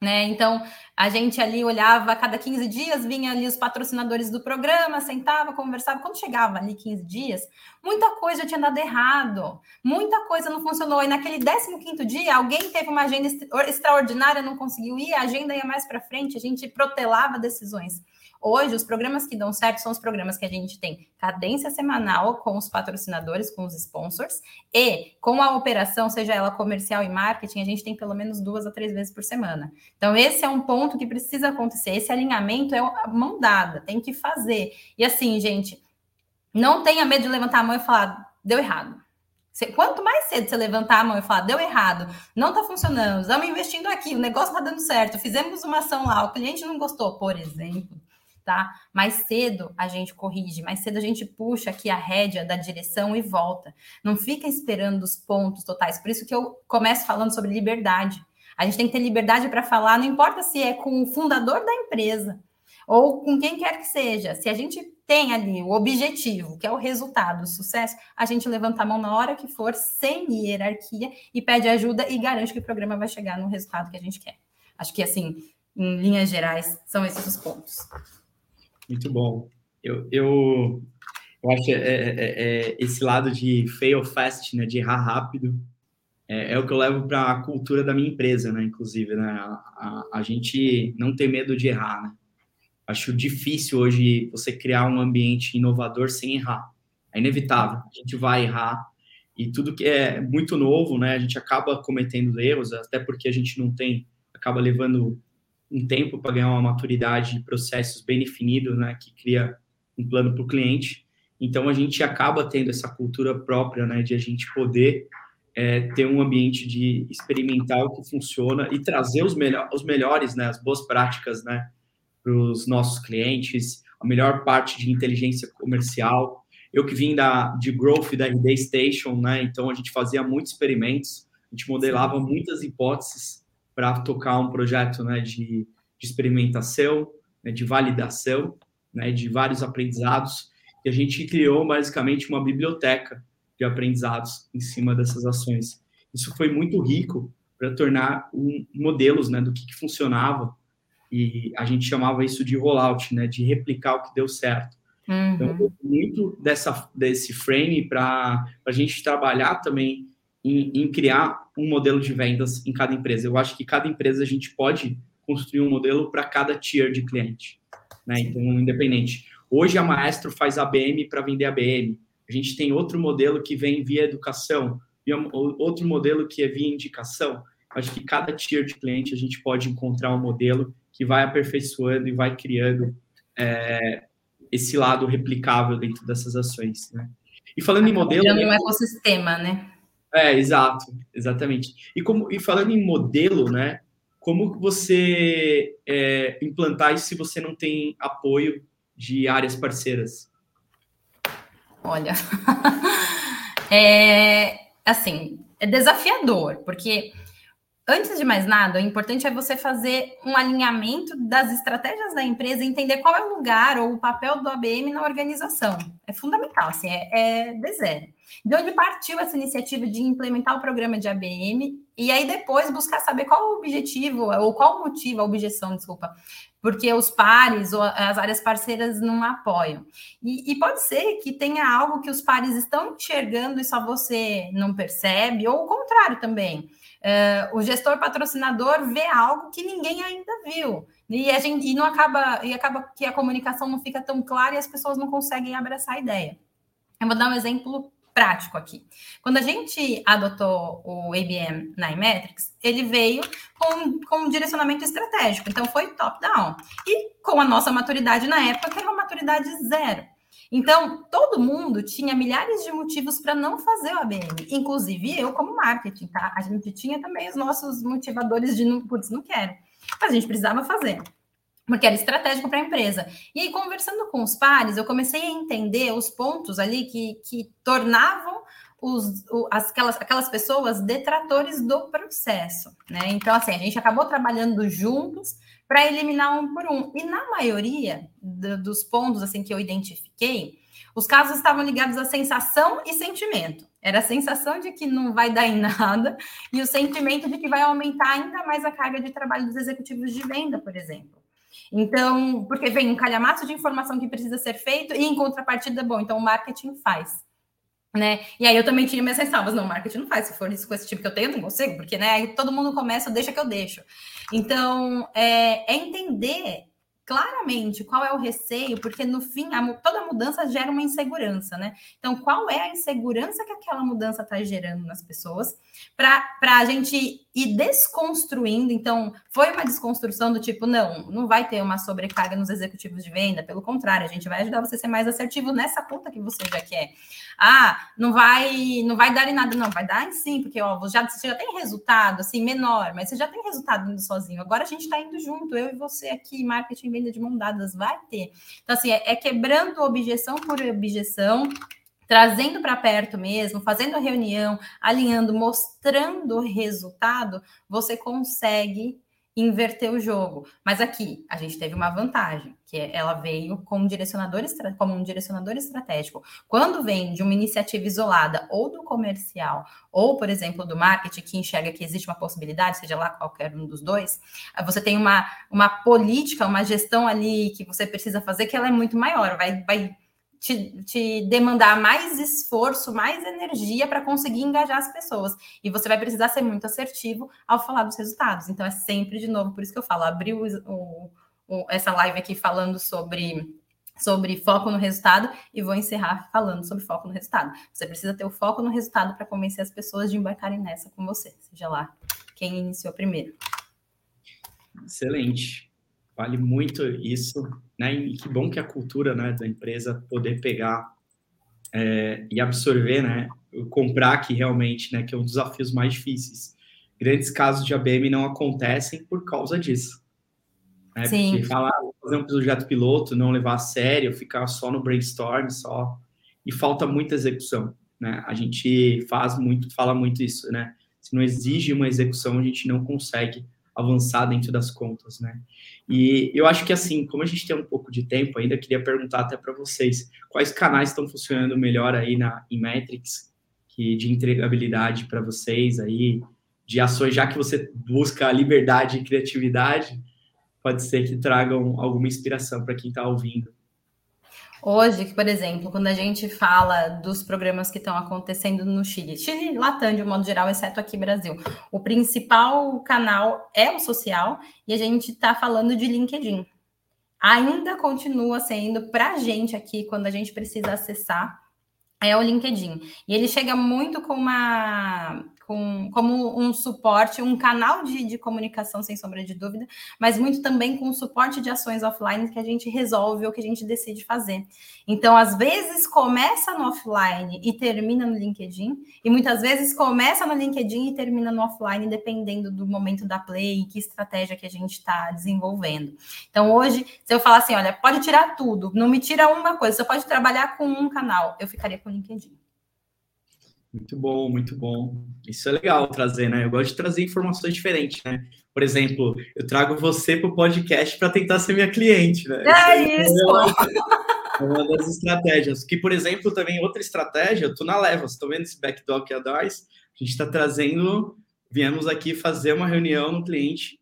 Speaker 2: Né? Então, a gente ali olhava a cada 15 dias, vinha ali os patrocinadores do programa, sentava, conversava. Quando chegava ali 15 dias, muita coisa tinha dado errado, muita coisa não funcionou. E naquele 15 dia, alguém teve uma agenda extraordinária, não conseguiu ir, a agenda ia mais para frente, a gente protelava decisões. Hoje, os programas que dão certo são os programas que a gente tem cadência semanal com os patrocinadores, com os sponsors, e com a operação, seja ela comercial e marketing, a gente tem pelo menos duas a três vezes por semana. Então, esse é um ponto que precisa acontecer. Esse alinhamento é mão dada, tem que fazer. E assim, gente, não tenha medo de levantar a mão e falar, deu errado. Quanto mais cedo você levantar a mão e falar, deu errado, não está funcionando, estamos investindo aqui, o negócio está dando certo, fizemos uma ação lá, o cliente não gostou, por exemplo, tá? Mais cedo a gente corrige, mais cedo a gente puxa aqui a rédea da direção e volta. Não fica esperando os pontos totais. Por isso que eu começo falando sobre liberdade. A gente tem que ter liberdade para falar, não importa se é com o fundador da empresa ou com quem quer que seja. Se a gente tem ali o objetivo, que é o resultado, o sucesso, a gente levanta a mão na hora que for, sem hierarquia, e pede ajuda e garante que o programa vai chegar no resultado que a gente quer. Acho que, assim, em linhas gerais, são esses os pontos.
Speaker 1: Muito bom. Eu, eu, eu acho que é, é, é, esse lado de fail fast, né, de errar rápido, é, é o que eu levo para a cultura da minha empresa, né, inclusive, né, a, a, a, gente não tem medo de errar, né. Acho difícil hoje você criar um ambiente inovador sem errar. É inevitável, a gente vai errar e tudo que é muito novo, né, a gente acaba cometendo erros, até porque a gente não tem, acaba levando um tempo para ganhar uma maturidade de processos bem definidos, né, que cria um plano para o cliente. Então a gente acaba tendo essa cultura própria, né, de a gente poder é, ter um ambiente de experimentar o que funciona e trazer os, melhor, os melhores, né, as boas práticas, né, para os nossos clientes, a melhor parte de inteligência comercial. Eu que vim da de growth da RD Station, né, então a gente fazia muitos experimentos, a gente modelava muitas hipóteses para tocar um projeto né, de, de experimentação, né, de validação, né, de vários aprendizados. E a gente criou basicamente uma biblioteca de aprendizados em cima dessas ações. Isso foi muito rico para tornar um, modelos né, do que, que, funcionava e a gente chamava isso de rollout, né, de replicar o que deu certo. Uhum. Então, muito dessa, desse frame para a gente trabalhar também em, em, criar um modelo de vendas em cada empresa. Eu acho que cada empresa a gente pode construir um modelo para cada tier de cliente, né? Então, independente. Hoje a Maestro faz ABM para vender ABM. A gente tem outro modelo que vem via educação, outro modelo que é via indicação. Acho que cada tier de cliente a gente pode encontrar um modelo que vai aperfeiçoando e vai criando é, esse lado replicável dentro dessas ações, né? E falando em modelo,
Speaker 2: é um ecossistema, né?
Speaker 1: É, exato, exatamente. E, como, e falando em modelo, né? Como você é, implantar isso se você não tem apoio de áreas parceiras?
Speaker 2: Olha, é, assim, é desafiador, porque Antes de mais nada, o importante é você fazer um alinhamento das estratégias da empresa, entender qual é o lugar ou o papel do ABM na organização. É fundamental, assim, é, é de zero. De onde partiu essa iniciativa de implementar o programa de ABM e aí depois buscar saber qual o objetivo ou qual o motivo, a objeção, desculpa, porque os pares ou as áreas parceiras não apoiam. E, e, pode ser que tenha algo que os pares estão enxergando e só você não percebe, ou o contrário também. Uh, o gestor patrocinador vê algo que ninguém ainda viu. E a gente e não acaba, e acaba que a comunicação não fica tão clara e as pessoas não conseguem abraçar a ideia. Eu vou dar um exemplo prático aqui. Quando a gente adotou o ABM na Imetrics, ele veio com, com um direcionamento estratégico, então foi top-down. E com a nossa maturidade na época, que era uma maturidade zero. Então, todo mundo tinha milhares de motivos para não fazer o ABM, inclusive eu como marketing, tá? A gente tinha também os nossos motivadores de não, putz, não quero. Mas a gente precisava fazer, porque era estratégico para a empresa. E aí, conversando com os pares, eu comecei a entender os pontos ali que, que tornavam os, as, aquelas, aquelas pessoas detratores do processo, né? Então, assim, a gente acabou trabalhando juntos para eliminar um por um. E na maioria do, dos pontos assim que eu identifiquei, os casos estavam ligados à sensação e sentimento. Era a sensação de que não vai dar em nada e o sentimento de que vai aumentar ainda mais a carga de trabalho dos executivos de venda, por exemplo. Então, porque vem um calhamaço de informação que precisa ser feito e em contrapartida, bom, então o marketing faz. Né? E aí eu também tinha minhas ressalvas, não, marketing não faz, se for isso com esse tipo que eu tenho, eu não consigo, porque né, aí todo mundo começa, deixa que eu deixo. Então, é, é entender claramente qual é o receio, porque no fim a, toda mudança gera uma insegurança, né? Então, qual é a insegurança que aquela mudança está gerando nas pessoas, para a gente ir desconstruindo. Então, foi uma desconstrução do tipo, não, não vai ter uma sobrecarga nos executivos de venda, pelo contrário, a gente vai ajudar você a ser mais assertivo nessa ponta que você já quer. Ah, não vai, não vai dar em nada, não, vai dar em sim, porque ó, já, você já tem resultado assim menor, mas você já tem resultado indo sozinho. Agora a gente está indo junto, eu e você aqui, marketing venda de mão dadas, vai ter. Então, assim, é, é quebrando objeção por objeção, trazendo para perto mesmo, fazendo a reunião, alinhando, mostrando o resultado, você consegue inverter o jogo. Mas aqui a gente teve uma vantagem, que é, ela veio como um direcionador, como um direcionador estratégico. Quando vem de uma iniciativa isolada, ou do comercial, ou, por exemplo, do marketing, que enxerga que existe uma possibilidade, seja lá qualquer um dos dois, você tem uma, uma política, uma gestão ali que você precisa fazer que ela é muito maior, vai, vai te, te demandar mais esforço, mais energia para conseguir engajar as pessoas. E você vai precisar ser muito assertivo ao falar dos resultados. Então, é sempre de novo, por isso que eu falo, abrir o, o, o, essa live aqui falando sobre sobre foco no resultado e vou encerrar falando sobre foco no resultado. Você precisa ter o foco no resultado para convencer as pessoas de embarcarem nessa com você, seja lá quem iniciou primeiro.
Speaker 1: Excelente vale muito isso, né? E que bom que a cultura, né, da empresa poder pegar é, e absorver, né, comprar que realmente, né, que é um dos desafios mais difíceis. Grandes casos de ABM não acontecem por causa disso. Né? Sim. Porque falar, ah, fazer um projeto piloto, não levar a sério, ficar só no brainstorm, só e falta muita execução, né? A gente faz muito, fala muito isso, né? Se não exige uma execução, a gente não consegue avançar dentro das contas, né? E eu acho que assim, como a gente tem um pouco de tempo ainda, queria perguntar até para vocês quais canais estão funcionando melhor aí na em Metrics, que de entregabilidade para vocês aí, de ações, já que você busca liberdade e criatividade, pode ser que tragam alguma inspiração para quem está ouvindo.
Speaker 2: Hoje, por exemplo, quando a gente fala dos programas que estão acontecendo no Chile, Chile Latam, de um modo geral, exceto aqui Brasil, o principal canal é o social e a gente está falando de LinkedIn. Ainda continua sendo para a gente aqui, quando a gente precisa acessar, é o LinkedIn. E ele chega muito com uma com, como um suporte, um canal de, de comunicação, sem sombra de dúvida, mas muito também com o suporte de ações offline que a gente resolve ou que a gente decide fazer. Então, às vezes, começa no offline e termina no LinkedIn, e muitas vezes começa no LinkedIn e termina no offline, dependendo do momento da play e que estratégia que a gente está desenvolvendo. Então, hoje, se eu falar assim, olha, pode tirar tudo, não me tira uma coisa, você pode trabalhar com um canal, eu ficaria com o LinkedIn.
Speaker 1: Muito bom, muito bom. Isso é legal trazer, né? Eu gosto de trazer informações diferentes, né? Por exemplo, eu trago você para o podcast para tentar ser minha cliente, né?
Speaker 2: É isso!
Speaker 1: É uma das estratégias. Que, por exemplo, também outra estratégia, eu tô na leva, vocês estão vendo esse backdock a DARS? A gente está trazendo, viemos aqui fazer uma reunião no cliente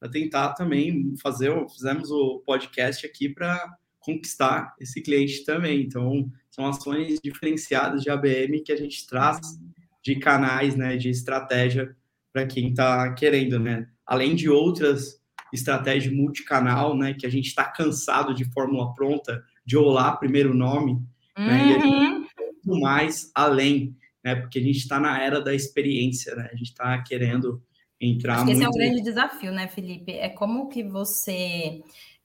Speaker 1: para tentar também fazer, fizemos o podcast aqui para conquistar esse cliente também. Então, são ações diferenciadas de ABM que a gente traz de canais, né, de estratégia para quem está querendo, né? Além de outras estratégias multicanal, né, que a gente está cansado de fórmula pronta, de olá primeiro nome, uhum. né, e a gente uhum. muito mais além, né, porque a gente está na era da experiência, né, a gente está querendo entrar
Speaker 2: Acho muito... Esse é um grande desafio, né, Felipe? É como que você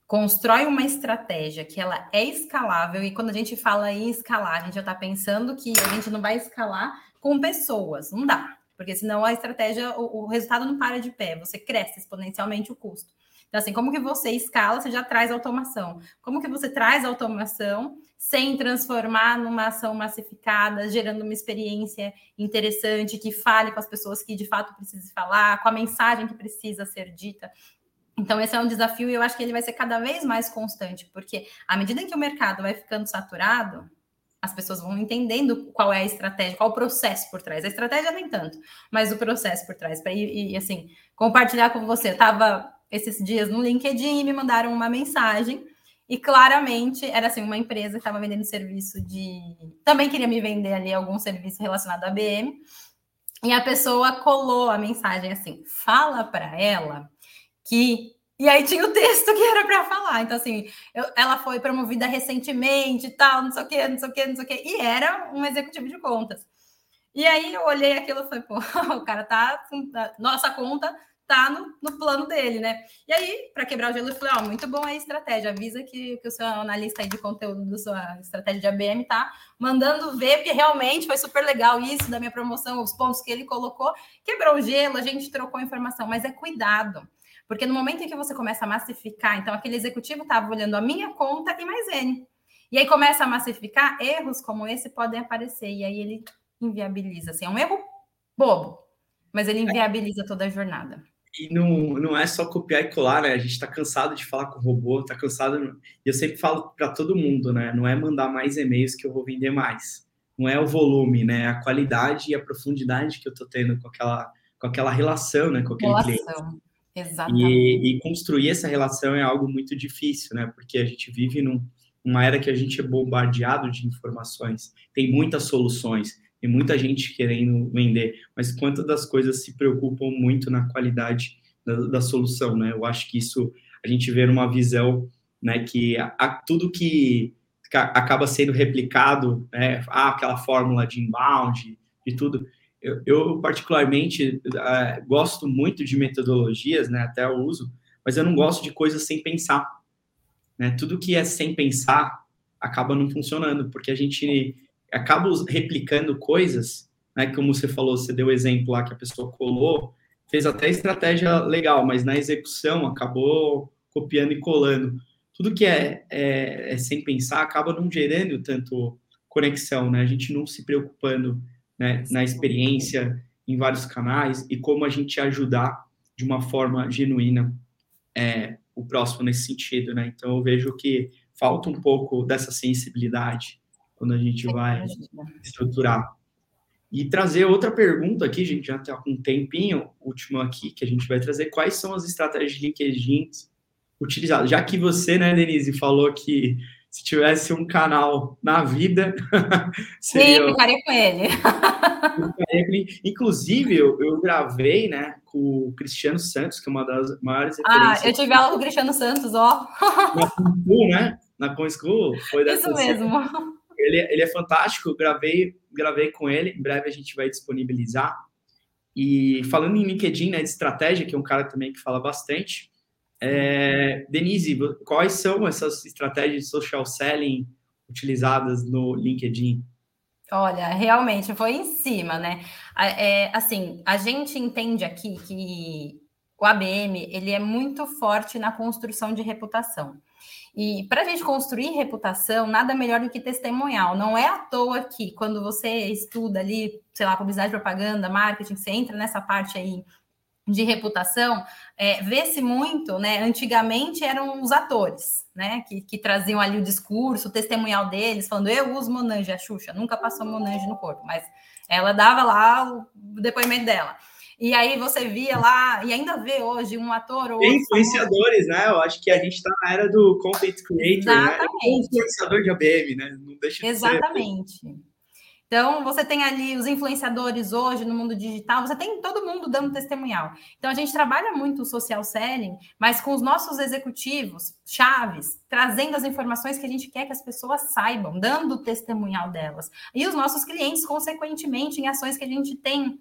Speaker 2: constrói uma estratégia que ela é escalável, e quando a gente fala em escalar, a gente já está pensando que a gente não vai escalar com pessoas, não dá, porque senão a estratégia, o, o, resultado não para de pé, você cresce exponencialmente o custo. Então, assim, como que você escala, você já traz automação. Como que você traz automação sem transformar numa ação massificada, gerando uma experiência interessante, que fale com as pessoas que de fato precisam falar, com a mensagem que precisa ser dita. Então, esse é um desafio e eu acho que ele vai ser cada vez mais constante, porque à medida que o mercado vai ficando saturado, as pessoas vão entendendo qual é a estratégia, qual o processo por trás. A estratégia nem tanto, mas o processo por trás. Ir, e, assim, compartilhar com você. Eu estava esses dias no LinkedIn e me mandaram uma mensagem. E claramente era assim, uma empresa que estava vendendo serviço de. Também queria me vender ali algum serviço relacionado à BM. E a pessoa colou a mensagem assim: fala para ela que. E aí tinha o texto que era para falar. Então, assim, eu, ela foi promovida recentemente e tal, não sei o quê, não sei o quê, não sei o quê. E era um executivo de contas. E aí eu olhei aquilo e falei, pô, o cara tá. Nossa conta tá no, no plano dele, né? E aí, para quebrar o gelo, eu falei, ó, oh, muito bom a estratégia. Avisa que, que o seu analista aí de conteúdo da sua estratégia de ABM tá mandando ver, porque realmente foi super legal isso da minha promoção, os pontos que ele colocou. Quebrou o gelo, a gente trocou informação, mas é cuidado. Porque no momento em que você começa a massificar, então aquele executivo estava olhando a minha conta e mais N. E aí começa a massificar, erros como esse podem aparecer. E aí ele inviabiliza. Assim, é um erro bobo, mas ele inviabiliza toda a jornada.
Speaker 1: E não, não é só copiar e colar, né? A gente está cansado de falar com o robô, está cansado. E eu sempre falo para todo mundo, né? Não é mandar mais e-mails que eu vou vender mais. Não é o volume, né? É a qualidade e a profundidade que eu estou tendo com aquela, com aquela relação, né? Com aquele relação. cliente.
Speaker 2: Exatamente.
Speaker 1: E, e, construir essa relação é algo muito difícil, né? Porque a gente vive num, numa era que a gente é bombardeado de informações, tem muitas soluções, tem muita gente querendo vender, mas quantas das coisas se preocupam muito na qualidade da, da solução, né? Eu acho que isso a gente vê numa visão, né? Que a, a, tudo que acaba sendo replicado, né? Ah, aquela fórmula de inbound e tudo eu, eu particularmente uh, gosto muito de metodologias, né? Até eu uso, mas eu não gosto de coisas sem pensar. Né? Tudo que é sem pensar acaba não funcionando, porque a gente acaba replicando coisas, né? Como você falou, você deu o exemplo lá que a pessoa colou, fez até estratégia legal, mas na execução acabou copiando e colando. Tudo que é, é, é sem pensar acaba não gerando tanto conexão, né? A gente não se preocupando né, na experiência em vários canais e como a gente ajudar de uma forma genuína é, o próximo nesse sentido, né? Então eu vejo que falta um pouco dessa sensibilidade quando a gente vai estruturar. E trazer outra pergunta aqui, gente já está com um tempinho, último aqui, que a gente vai trazer, quais são as estratégias de LinkedIn utilizadas? Já que você, né, Denise, falou que se tivesse um canal na vida.
Speaker 2: Sim, ficaria com ele.
Speaker 1: Inclusive, eu, eu, gravei né, com o Cristiano Santos, que é uma das maiores
Speaker 2: Ah, eu tive aula com o Cristiano Santos, ó.
Speaker 1: Na School, né? Na Com School. Foi
Speaker 2: Isso mesmo.
Speaker 1: Ele, ele é fantástico, eu gravei, gravei com ele, em breve a gente vai disponibilizar. E falando em LinkedIn, né, de estratégia, que é um cara também que fala bastante, é, Denise, quais são essas estratégias de social selling utilizadas no LinkedIn?
Speaker 2: Olha, realmente foi em cima, né? É, assim, a gente entende aqui que o ABM ele é muito forte na construção de reputação. E para a gente construir reputação, nada melhor do que testemunhal. Não é à toa que quando você estuda ali, sei lá, publicidade, propaganda, marketing, você entra nessa parte aí de reputação, é, vê-se muito, né? Antigamente eram os atores, né? Que, que, traziam ali o discurso, o testemunhal deles, falando: eu uso Monange, a Xuxa nunca passou Monange no corpo, mas ela dava lá o depoimento dela. E aí você via lá, e ainda vê hoje um ator ou
Speaker 1: influenciadores, né? Eu acho que a gente está na era do content creator, né? É Exatamente. né? influenciador de ABM, né?
Speaker 2: Não deixa de Exatamente. Então, você tem ali os influenciadores hoje no mundo digital, você tem todo mundo dando testemunhal. Então, a gente trabalha muito o social selling, mas com os nossos executivos, chaves, trazendo as informações que a gente quer que as pessoas saibam, dando o testemunhal delas. E os nossos clientes, consequentemente, em ações que a gente tem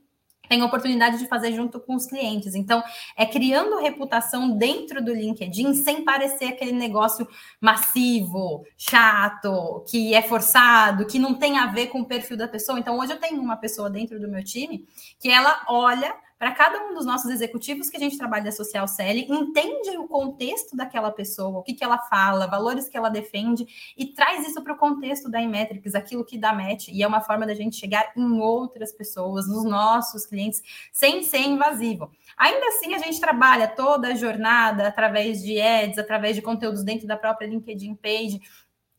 Speaker 2: tem oportunidade de fazer junto com os clientes. Então, é criando reputação dentro do LinkedIn sem parecer aquele negócio massivo, chato, que é forçado, que não tem a ver com o perfil da pessoa. Então, hoje eu tenho uma pessoa dentro do meu time que ela olha para cada um dos nossos executivos que a gente trabalha social selling, entende o contexto daquela pessoa, o que, que ela fala, valores que ela defende e traz isso para o contexto da Imetrics, aquilo que dá match, e é uma forma da gente chegar em outras pessoas, nos nossos clientes, sem ser invasivo. Ainda assim, a gente trabalha toda a jornada através de ads, através de conteúdos dentro da própria LinkedIn page,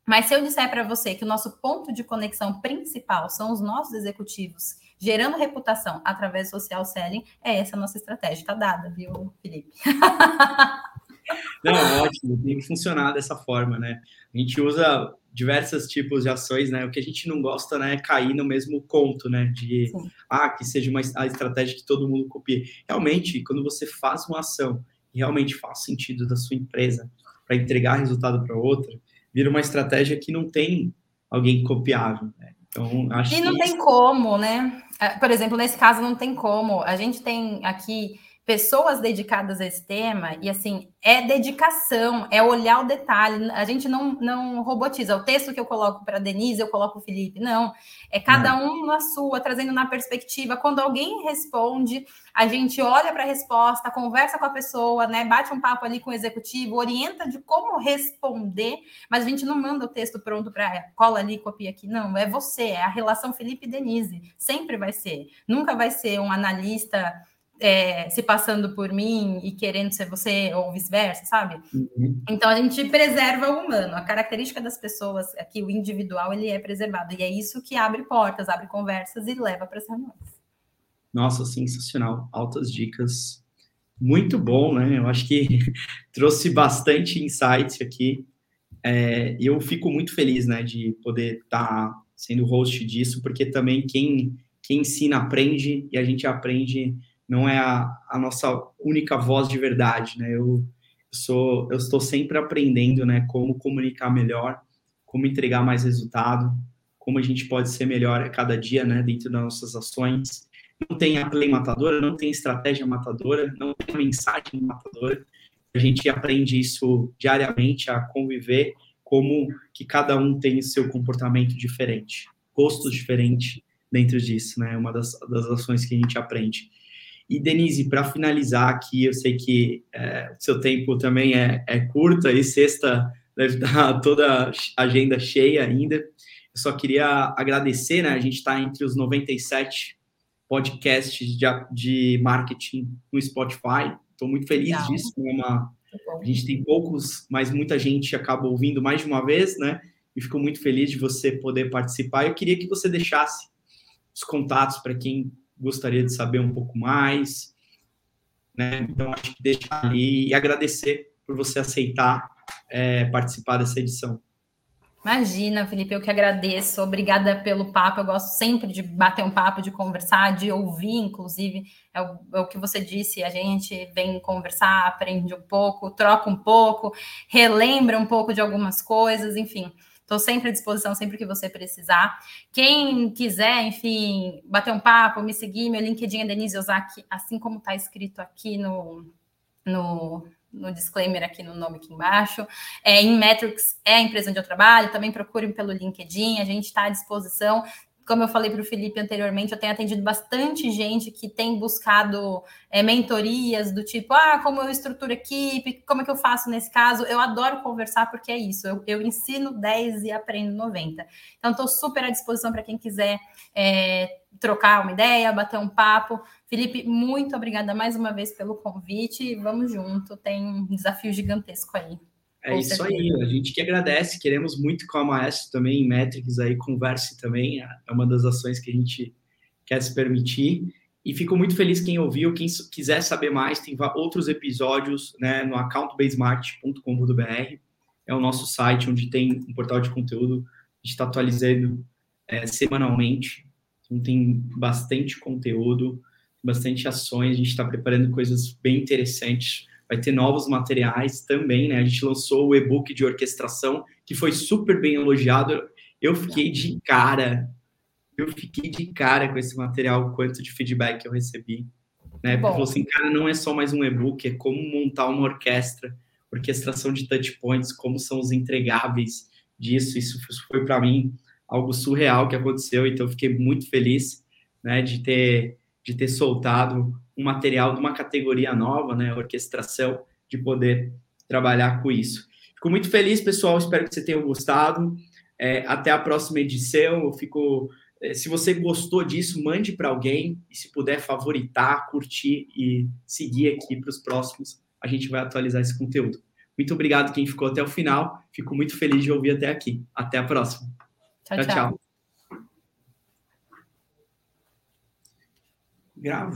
Speaker 2: mas se eu disser para você que o nosso ponto de conexão principal são os nossos executivos gerando reputação através do social selling, é essa a nossa estratégia. Está dada, viu, Felipe?
Speaker 1: Não, ótimo, tem que funcionar dessa forma, né? A gente usa diversos tipos de ações, né? O que a gente não gosta, né, é cair no mesmo conto, né? De Sim. ah, que seja uma a estratégia que todo mundo copie. Realmente, quando você faz uma ação e realmente faz sentido da sua empresa para entregar resultado para outra, vira uma estratégia que não tem alguém copiável. Né? Então,
Speaker 2: acho e não tem como, né? É, por exemplo, nesse caso não tem como. A gente tem aqui pessoas dedicadas a esse tema e assim é dedicação, é olhar o detalhe. A gente não, não robotiza. O texto que eu coloco para Denise, eu coloco o Felipe. Não, é cada um na sua, trazendo na perspectiva. Quando alguém responde, a gente olha para a resposta, conversa com a pessoa, né? Bate um papo ali com o executivo, orienta de como responder, mas a gente não manda o texto pronto para cola ali, copia aqui. Não, é você, é a relação Felipe e Denise. Sempre vai ser. Nunca vai ser um analista é, se passando por mim e querendo ser você, ou vice-versa, sabe? Uhum. Então a gente preserva o humano, a característica das pessoas aqui, o individual, ele é preservado, e é isso que abre portas, abre conversas e leva para as reuniões.
Speaker 1: Nossa, sensacional, altas dicas, muito bom, né? Eu acho que trouxe bastante insights aqui. É, eu fico muito feliz, né, de poder estar tá sendo host disso, porque também quem, quem ensina aprende e a gente aprende não é a, a nossa única voz de verdade, né? Eu, sou, eu estou sempre aprendendo, né? Como comunicar melhor, como entregar mais resultado, como a gente pode ser melhor a cada dia, né? Dentro das nossas ações. Não tem a play matadora, não tem estratégia matadora, não tem mensagem matadora. A gente aprende isso diariamente a conviver como que cada um tem o seu comportamento diferente, gostos diferentes dentro disso, né? Uma das, das ações que a gente aprende. E, Denise, para finalizar aqui, eu sei que é, o seu tempo também é, é curto, e sexta deve estar toda a agenda cheia ainda. Eu só queria agradecer, né? A gente está entre os 97 podcasts de, de marketing no Spotify. Estou muito feliz Legal. disso. É uma, a gente tem poucos, mas muita gente acaba ouvindo mais de uma vez, né? E fico muito feliz de você poder participar. Eu queria que você deixasse os contatos para quem gostaria de saber um pouco mais. Né? Então, acho que deixar ali e agradecer por você aceitar é, participar dessa edição.
Speaker 2: Imagina, Felipe, eu que agradeço. Obrigada pelo papo. Eu gosto sempre de bater um papo, de conversar, de ouvir, inclusive. É o, é o, que você disse. A gente vem conversar, aprende um pouco, troca um pouco, relembra um pouco de algumas coisas, enfim. Estou sempre à disposição, sempre que você precisar. Quem quiser, enfim, bater um papo, me seguir, meu LinkedIn é Denise Ozaki, assim como está escrito aqui no, no, no disclaimer aqui no nome aqui embaixo. É, em Metrics é a empresa onde eu trabalho, também procurem pelo LinkedIn, a gente está à disposição como eu falei para o Felipe anteriormente, eu tenho atendido bastante gente que tem buscado é, mentorias do tipo, ah, como eu estruturo equipe, como é que eu faço nesse caso? Eu adoro conversar porque é isso, eu, eu ensino 10 e aprendo 90. Então, estou super à disposição para quem quiser é, trocar uma ideia, bater um papo. Felipe, muito obrigada mais uma vez pelo convite. Vamos junto, tem um desafio gigantesco aí.
Speaker 1: É isso certeza. aí, a gente que agradece, queremos muito com a Maestro também, em Metrics aí, converse também, é uma das ações que a gente quer se permitir. E fico muito feliz quem ouviu, quem quiser saber mais, tem outros episódios né, no accountbasemart.com.br, é o nosso site onde tem um portal de conteúdo, a gente está atualizando é, semanalmente, então tem bastante conteúdo, bastante ações, a gente está preparando coisas bem interessantes vai ter novos materiais também, né? A gente lançou o e-book de orquestração, que foi super bem elogiado. Eu fiquei de cara, eu fiquei de cara com esse material, o quanto de feedback eu recebi. Né? Porque falou assim, cara, não é só mais um e-book, é como montar uma orquestra, orquestração de touch points, como são os entregáveis disso. Isso foi para mim algo surreal que aconteceu, então eu fiquei muito feliz, né, de ter de ter soltado um material de uma categoria nova, né, orquestração, de poder trabalhar com isso. Fico muito feliz, pessoal, espero que você tenha gostado. É, até a próxima edição. Eu fico. É, se você gostou disso, mande para alguém e se puder favoritar, curtir e seguir aqui para os próximos, a gente vai atualizar esse conteúdo. Muito obrigado quem ficou até o final. Fico muito feliz de ouvir até aqui. Até a próxima.
Speaker 2: tchau. tchau. tchau.
Speaker 1: Grava.